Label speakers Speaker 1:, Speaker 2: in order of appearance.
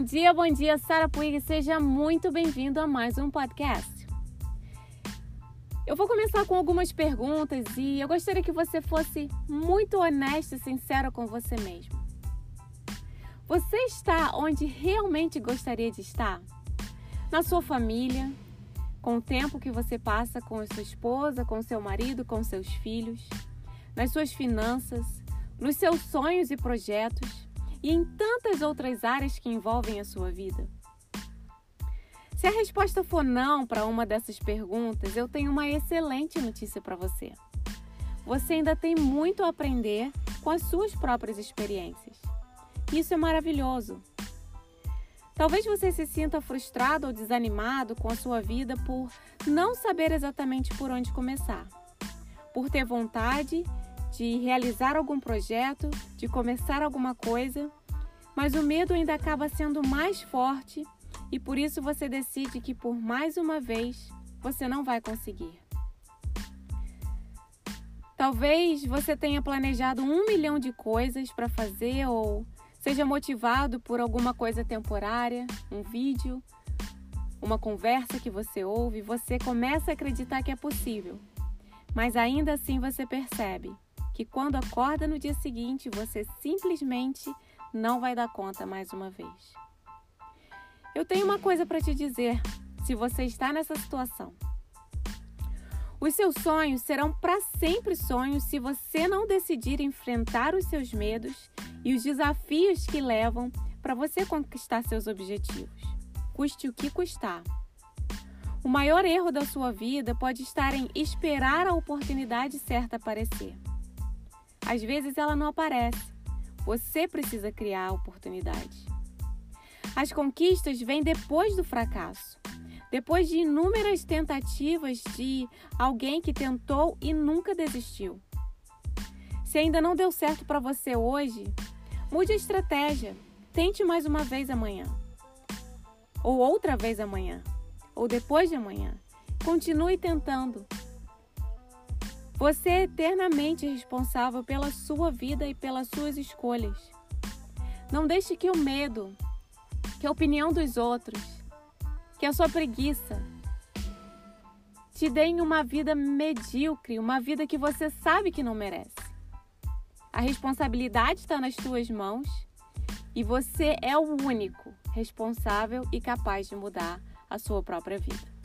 Speaker 1: dia, bom dia, Sara Puig. Seja muito bem-vindo a mais um podcast. Eu vou começar com algumas perguntas e eu gostaria que você fosse muito honesto e sincero com você mesmo. Você está onde realmente gostaria de estar? Na sua família, com o tempo que você passa com a sua esposa, com seu marido, com seus filhos, nas suas finanças, nos seus sonhos e projetos e em tantas outras áreas que envolvem a sua vida? Se a resposta for não para uma dessas perguntas, eu tenho uma excelente notícia para você. Você ainda tem muito a aprender com as suas próprias experiências. Isso é maravilhoso. Talvez você se sinta frustrado ou desanimado com a sua vida por não saber exatamente por onde começar, por ter vontade de realizar algum projeto, de começar alguma coisa, mas o medo ainda acaba sendo mais forte e por isso você decide que por mais uma vez você não vai conseguir. Talvez você tenha planejado um milhão de coisas para fazer ou seja motivado por alguma coisa temporária, um vídeo, uma conversa que você ouve, você começa a acreditar que é possível. Mas ainda assim você percebe que quando acorda no dia seguinte, você simplesmente não vai dar conta mais uma vez. Eu tenho uma coisa para te dizer, se você está nessa situação. Os seus sonhos serão para sempre sonhos se você não decidir enfrentar os seus medos e os desafios que levam para você conquistar seus objetivos, custe o que custar. O maior erro da sua vida pode estar em esperar a oportunidade certa aparecer. Às vezes ela não aparece. Você precisa criar a oportunidade. As conquistas vêm depois do fracasso, depois de inúmeras tentativas de alguém que tentou e nunca desistiu. Se ainda não deu certo para você hoje, mude a estratégia. Tente mais uma vez amanhã. Ou outra vez amanhã. Ou depois de amanhã. Continue tentando. Você é eternamente responsável pela sua vida e pelas suas escolhas. Não deixe que o medo, que a opinião dos outros, que a sua preguiça te deem uma vida medíocre, uma vida que você sabe que não merece. A responsabilidade está nas suas mãos e você é o único responsável e capaz de mudar a sua própria vida.